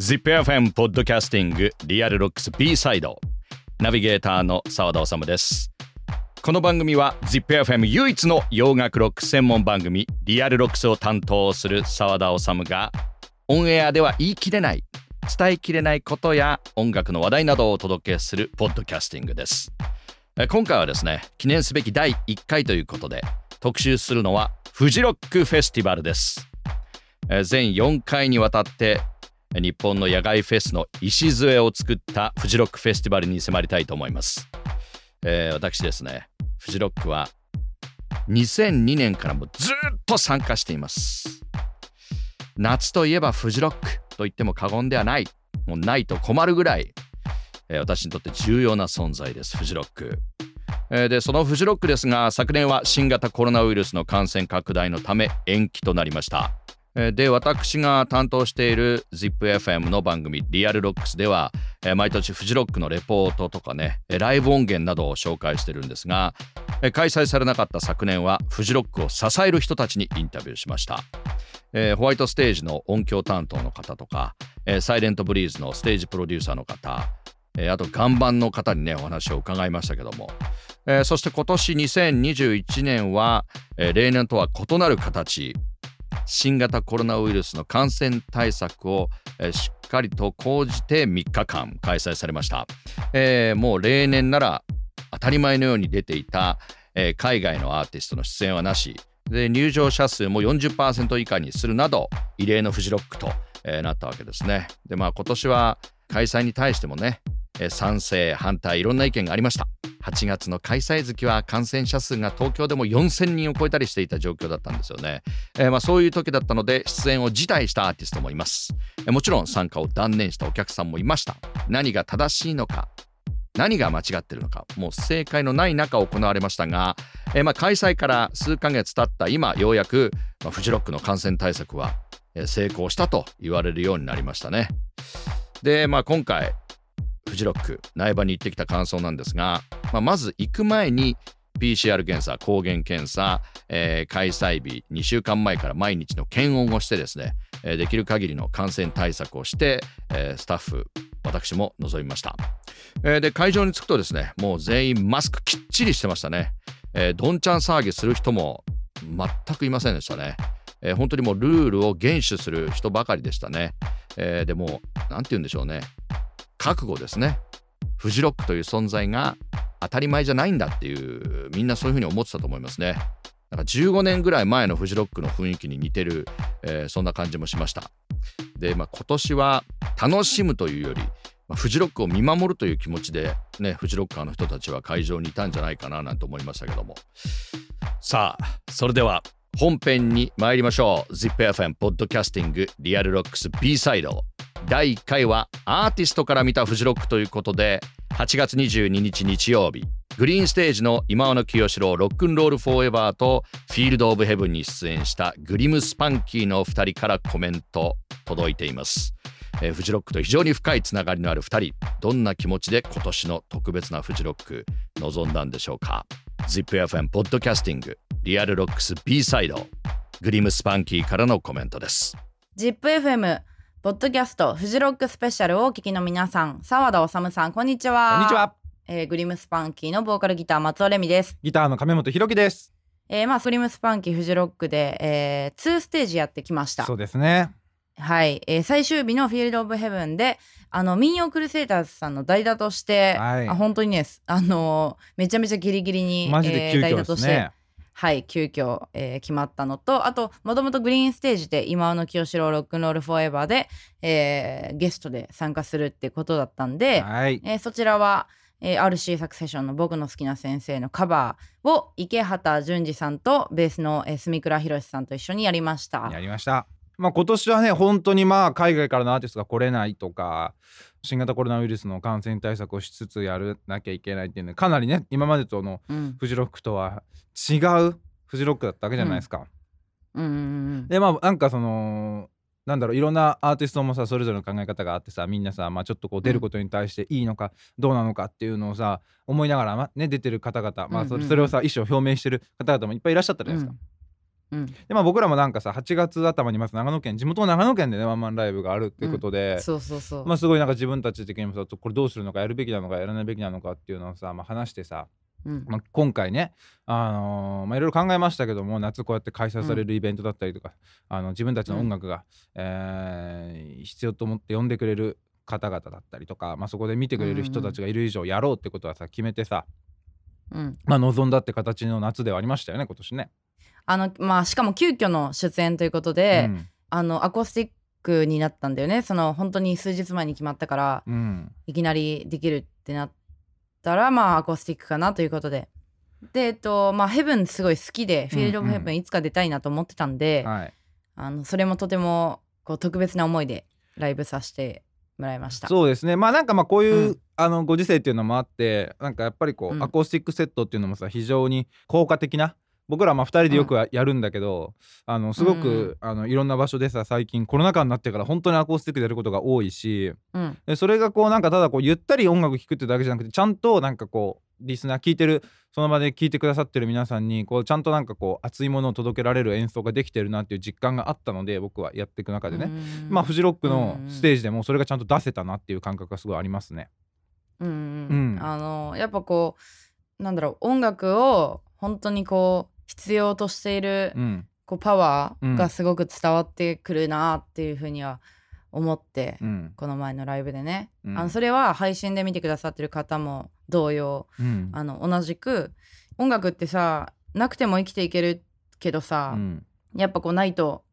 ZIPFM ポッドキャスティングリアルロックス B サイドナビゲーターの澤田治です。この番組は ZIPFM 唯一の洋楽ロック専門番組 REAL ROCKS を担当する澤田治がオンエアでは言い切れない伝えきれないことや音楽の話題などをお届けするポッドキャスティングです。今回はですね記念すべき第1回ということで特集するのはフジロックフェスティバルです。全4回にわたって日本の野外フェスの礎を作ったフジロックフェスティバルに迫りたいと思います、えー、私ですねフジロックは2002年からもずっと参加しています。夏といえばフジロックと言っても過言ではないもうないと困るぐらい、えー、私にとって重要な存在ですフジロック。でそのフジロックですが昨年は新型コロナウイルスの感染拡大のため延期となりました。で私が担当している ZIPFM の番組 REAL ROCKS では毎年フジロックのレポートとかねライブ音源などを紹介してるんですが開催されなかった昨年はフジロックを支える人たちにインタビューしました、えホワイトステージの音響担当の方とかえ、サイレントブリーズのステージプロデューサーの方えあと岩盤の方にねお話を伺いましたけども。え、そして今年2021年はえ、例年とは異なる形新型コロナウイルスの感染対策を、え、しっかりと講じて3日間開催されました、えー、もう例年なら当たり前のように出ていた、えー、海外のアーティストの出演はなし。で入場者数も40%以下にするなど異例のフジロックと、えー、なったわけですね。でまあ今年は開催に対してもね賛成反対いろんな意見がありました。8月の開催月は感染者数が東京でも4000人を超えたりしていた状況だったんですよね、えー、まあ、そういう時だったので出演を辞退したアーティストもいます、え、もちろん参加を断念したお客さんもいました。何が正しいのか何が間違ってるのかもう正解のない中行われましたが、えー、まあ、開催から数ヶ月経った今ようやく、ま、フジロックの感染対策は成功したと言われるようになりましたね。で、まあ、今回フジロック苗場に行ってきた感想なんですが、まあ、まず行く前に PCR 検査、抗原検査、えー、開催日2週間前から毎日の検温をしてですね、えー、できる限りの感染対策をして、えー、スタッフ、私も臨みました、え、で、会場に着くとですね、もう全員マスクきっちりしてましたね。え、どんちゃん騒ぎする人も全くいませんでしたね。えー、本当にもうルールを厳守する人ばかりでしたね。え、でも、なんて言うんでしょうね。覚悟ですね。フジロックという存在が当たり前じゃないんだっていうみんなそういうふうに思ってたと思いますね。だか15年ぐらい前のフジロックの雰囲気に似てる、えー、そんな感じもしました。で、まあ、今年は楽しむというより、まあ、フジロックを見守るという気持ちでねフジロッカーの人たちは会場にいたんじゃないかななんて思いましたけども。さあそれでは本編に参りましょう。ZIPFM ポッドキャスティングリアルロックス B サイド第1回はアーティストから見たフジロックということで8月22日日曜日グリーンステージの忌野清志郎ロックンロールフォーエバーとフィールドオブヘブンに出演した GLIM SPANKY の2人からコメント届いています、えー、フジロックと非常に深いつながりのある2人どんな気持ちで今年の特別なフジロック臨んだんでしょうか。ZIPFM ポッドキャスティングリアルロックス B サイドグリムスパンキーからのコメントです。ZIPFM ポッドキャストフジロックスペシャルをお聞きの皆さん。澤田治さんこんにちは。こんにちは、えー、 GLIM SPANKY のボーカルギター松尾レミです。ギターの亀本弘樹です。えー、まあ GLIM SPANKY フジロックで、えー、2ステージやってきました。そうですね。はい、えー、最終日のフィールド・オブ・ヘブンであの民謡クルセイターズさんの代打として、はい、あ本当にねあのめちゃめちゃギリギリに、マジで急遽ですね、えー、代打としてはい急遽、えー、決まったのとあともともとグリーンステージで今の清志郎ロックンロールフォーエバーで、えー、ゲストで参加するってことだったんで、はい。えー、そちらは、えー、RC サクセションの僕の好きな先生のカバーを池畑淳二さんとベースの、えー、住倉宏さんと一緒にやりました。やりましたまあ今年はね本当にまあ海外からのアーティストが来れないとか新型コロナウイルスの感染対策をしつつやらなきゃいけないっていうのはかなりね今までとのフジロックとは違うフジロックだったわけじゃないですか。うんうんうん、でまあなんかそのなんだろういろんなアーティストもさそれぞれの考え方があってさみんなさ、まあ、ちょっとこう出ることに対していいのかどうなのかっていうのをさ思いながら、まね、出てる方々、まあ、それそれをさ意思を表明してる方々もいっぱいいらっしゃったじゃないですか。うん、でまあ僕らもなんかさ8月頭にまず長野県地元の長野県でねワンマンライブがあるっていうことで、うん、そうそうそう。まあすごいなんか自分たち的にもさこれどうするのかやるべきなのかやらないべきなのかっていうのをさ、まあ、話してさ、うん、まあ、今回ね、あのー、まあ、いろいろ考えましたけども夏こうやって開催されるイベントだったりとか、あの自分たちの音楽が、うん、えー、必要と思って呼んでくれる方々だったりとか、まあ、そこで見てくれる人たちがいる以上やろうってことはさ決めてさ、うん、まあ望んだって形の夏ではありましたよね今年ね。あのまあしかも急遽の出演ということで、うん、あのアコースティックになったんだよね。その本当に数日前に決まったから、うん、いきなりできるってなったらまあアコースティックかなということで。でえっとまあヘブンすごい好きで、フィールド・オブ・ヘブンいつか出たいなと思ってたんで、はい、あのそれもとてもこう特別な思いでライブさせてもらいました。そうですね。まあなんかまあこういう、うん、あのご時世っていうのもあってなんかやっぱりこう、うん、アコースティックセットっていうのもさ非常に効果的な僕らまあ2人でよくやるんだけど、うん、あのすごく、あのいろんな場所でさ最近コロナ禍になってから本当にアコースティックでやることが多いし、うん、でそれがこうなんかただこうゆったり音楽聴くってだけじゃなくてちゃんとなんかこうリスナー聴いてるその場で聴いてくださってる皆さんにこうちゃんとなんかこう熱いものを届けられる演奏ができてるなっていう実感があったので僕はやっていく中でね。まあフジロックのステージでもそれがちゃんと出せたなっていう感覚がすごいありますね。うん、うん、あのやっぱこうなんだろう音楽を本当にこう必要としている、うん、こうパワーがすごく伝わってくるなっていうふうには思って、うん、この前のライブでね、うん、あのそれは配信で見てくださってる方も同様、あの同じく音楽ってさなくても生きていけるけどさ、やっぱこうないと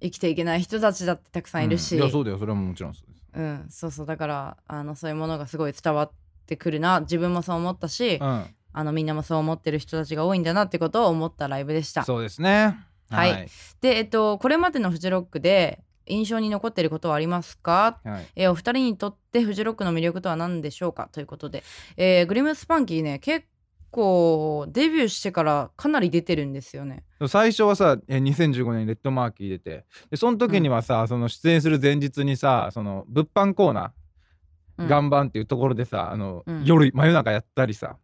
生きていけない人たちだってたくさんいるし、いやそうだよ。それはもちろんそうです。うん、そうそう。だからあのそういうものがすごい伝わってくるな自分もそう思ったし、うん、あのみんなもそう思ってる人たちが多いんだなってことを思ったライブでした。そうですね。はい、はい、でえっとこれまでのフジロックで印象に残っていることはありますか、はい、えー、お二人にとってフジロックの魅力とは何でしょうか？ということで、えー、グリムスパンキーね結構デビューしてからかなり出てるんですよね。最初はさ2015年レッドマーキー出てでその時にはさ、うん、その出演する前日にさその物販コーナー、岩盤っていうところでさあの、うん、夜真夜中やったりさ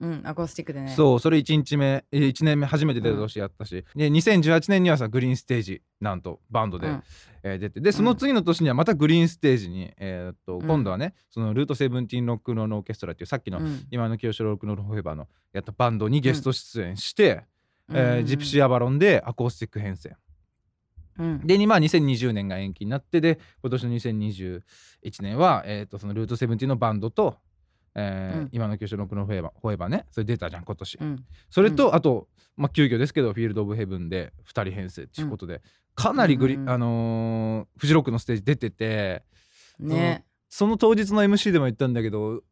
うんアコースティックでね。そうそれ1日目1年目初めて出た年やったし、うん、で2018年にはさグリーンステージなんとバンドで、うん、えー、出て。でその次の年にはまたグリーンステージに、えー、っと今度はね、そのルートセブンティーンロックノーオーケストラっていうさっきの、今の清志郎ロックノールフォーバーのやったバンドにゲスト出演して、うん、えー、ジプシーアバロンでアコースティック編成。うん、で、まあ、2020年が延期になってで今年の2021年は、えー、とそのルートセブンティのバンドとえーうん、今の九州ののフォエバフォエバねそれ出たじゃん今年、うん、それと、うん、あと、まあ、急遽ですけどフィールド・オブ・ヘブンで2人編成っていうことで、かなりグリ、あのー、フジロックのステージ出てて、ね、その当日の MC でも言ったんだけど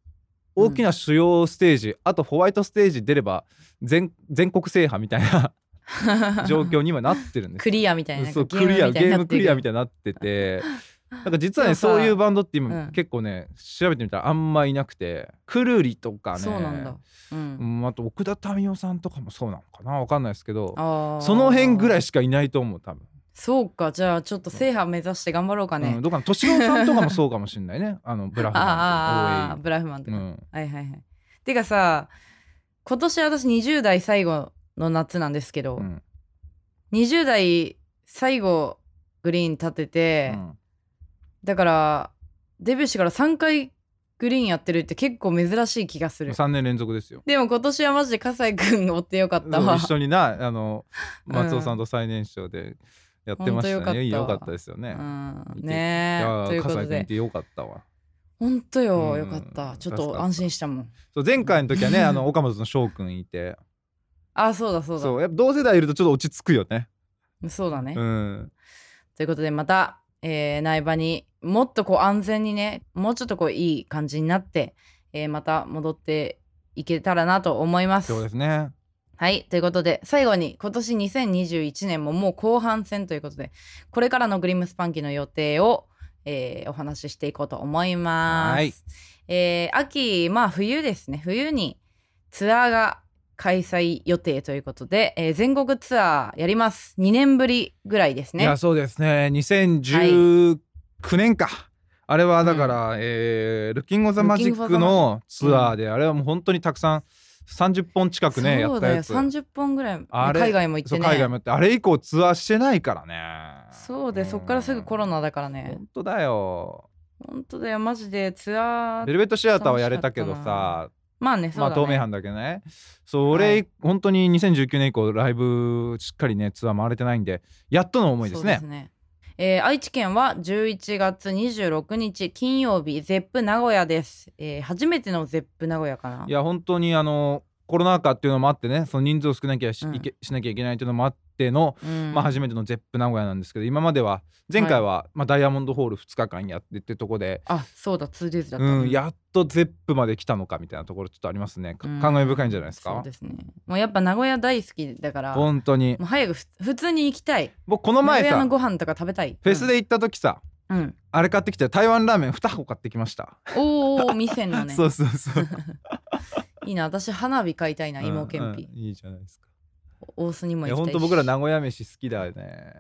大きな主要ステージ、あとホワイトステージ出れば全全国制覇みたいな 状況にはなってるんですクリアみたいなそうクリアゲームクリアみたいになっててなんか実はねそういうバンドって今、うん、結構ね調べてみたらあんまいなくてくるりとかねそうなんだ、うん、あと奥田民生さんとかもそうなのかなわかんないですけどその辺ぐらいしかいないと思う多分。そうかじゃあちょっと制覇目指して頑張ろうかね、うん、どうかな敏郎さんとかもそうかもしれないね。あのブラフマン ああブラフマンとか、うん、はいはいはい。てかさ今年私20代最後の夏なんですけど、うん、20代最後グリーン立てて、うんだからデビューしてから3回グリーンやってるって結構珍しい気がする。3年連続ですよ。でも今年はマジで葛西君追ってよかったわ。一緒になあの 松尾さんと最年少でやってましたね、うん、よかった。ですよね、うん、ねえ。葛西君ってよかったわ。本当よ、よかった。ちょっと安心したもん。そう前回の時はね、あの岡本の翔くんいて。あ、そうだそうだ。そうやっぱ同世代いるとちょっと落ち着くよね。そうだね。うん。ということでまた、えー、苗場にもっとこう安全にねもうちょっとこういい感じになって、えー、また戻っていけたらなと思います。そうですね。はい。ということで最後に今年2021年ももう後半戦ということでこれからのグリムスパンキーの予定を、えー、お話ししていこうと思います。はい、えー、秋まあ冬ですね。冬にツアーが開催予定ということで、えー、全国ツアーやります。2年ぶりぐらいですね。いやそうですね。2019年か、はい、あれはだから、うん、えー、ルッキング・ザ・マジックのツアーで、うん、あれはもう本当にたくさん30本近くねやったやつ。30本ぐらい海外も行ってね。海外も行ってあれ以降ツアーしてないからね。そうでそっからすぐコロナだからね。本当だよ。本当だよ。マジでツアーベルベットシアターはやれたけどさまあね、まあ透明版だけどね。それ、はい、本当に2019年以降ライブしっかりねツアー回れてないんでやっとの思いですね。そうですねえー、愛知県は11月26日金曜日 Zepp 名古屋です、えー、初めての Zepp 名古屋かな？いや本当にあのコロナ禍っていうのもあってねその人数を少なきゃしうん、しなきゃいけないっていうのもあっての、うん、まあ、初めての Zepp 名古屋なんですけど今までは前回は、はい、まあ、ダイヤモンドホール2日間やってってとこであそうだ 2days だった、うん、やっと Zepp まで来たのかみたいなところちょっとありますね、うん、感慨深いんじゃないですか？そうですね。もうやっぱ名古屋大好きだから本当に。もう早く普通に行きたい。僕この前さご飯とか食べたい。フェスで行った時さ、うん、あれ買ってきて台湾ラーメン2箱買ってきました。おお店のね。そうそうそう。いいな私花火買いたいな芋けんぴ、うんうん、いいじゃないですか大須にも行きたいし。本当僕ら名古屋飯好きだよね。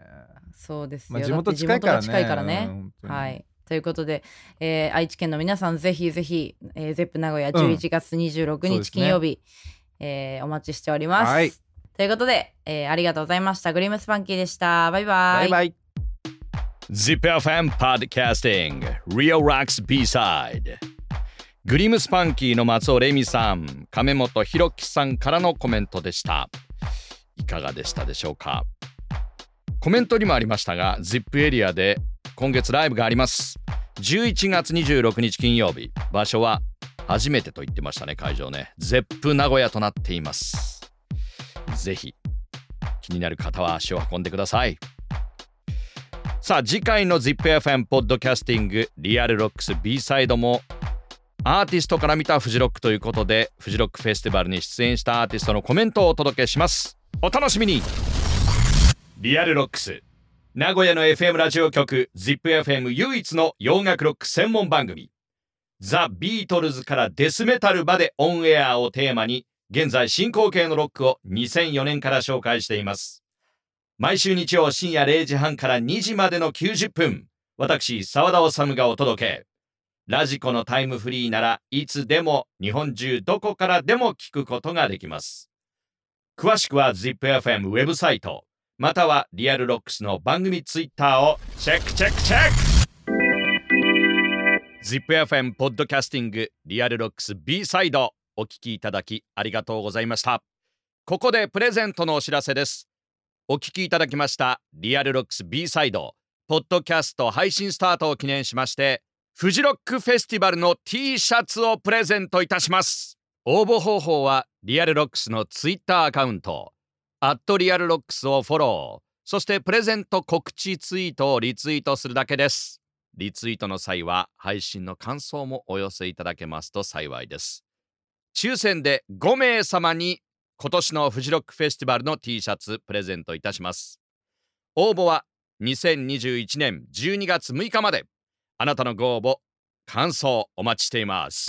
そうですよ、まあ、地元近いからね。近いからね、はい。ということで、えー、愛知県の皆さんぜひぜひ、えー、ゼップ名古屋11月26日金曜日、うんね、えー、お待ちしております、はい、ということで、えー、ありがとうございました。グリムスパンキーでした。バイバイ。バイバイ。ZIPFM Podcasting. Real Rocks B-Side. グリムスパンキーの松尾レミさん亀本弘樹さんからのコメントでしたいかがでしたでしょうか？コメントにもありましたが ZIP エリアで今月ライブがあります。11月26日金曜日。場所は初めてと言ってましたね会場ね。ZIP 名古屋となっています。ぜひ気になる方は足を運んでください。さあ次回の ZIPFM ポッドキャスティングリアルロックス B サイドもアーティストから見たフジロックということでフジロックフェスティバルに出演したアーティストのコメントをお届けします。お楽しみに。 REAL ROCKS。名古屋の FM ラジオ局 ZIPFM 唯一の洋楽ロック専門番組。ザ・ビートルズからデスメタルまでオンエアをテーマに現在進行形のロックを2004年から紹介しています。毎週日曜深夜0時半から2時までの90分私澤田治がお届け。ラジコのタイムフリーならいつでも日本中どこからでも聞くことができます。詳しくは ZIPFM ウェブサイトまたは REAL ROCKS の番組ツイッターをチェックチェックチェック！ZIPFM ポッドキャスティングリアルロックス B サイドお聞きいただきありがとうございました。ここでプレゼントのお知らせです。お聞きいただきましたリアルロックス B サイドポッドキャスト配信スタートを記念しましてフジロックフェスティバルの T シャツをプレゼントいたします。応募方法は REAL ROCKS のツイッターアカウント。アット REAL ROCKS をフォロー。そしてプレゼント告知ツイートをリツイートするだけです。リツイートの際は配信の感想もお寄せいただけますと幸いです。抽選で5名様に今年のフジロックフェスティバルの T シャツプレゼントいたします。応募は2021年12月6日まで。あなたのご応募感想お待ちしています。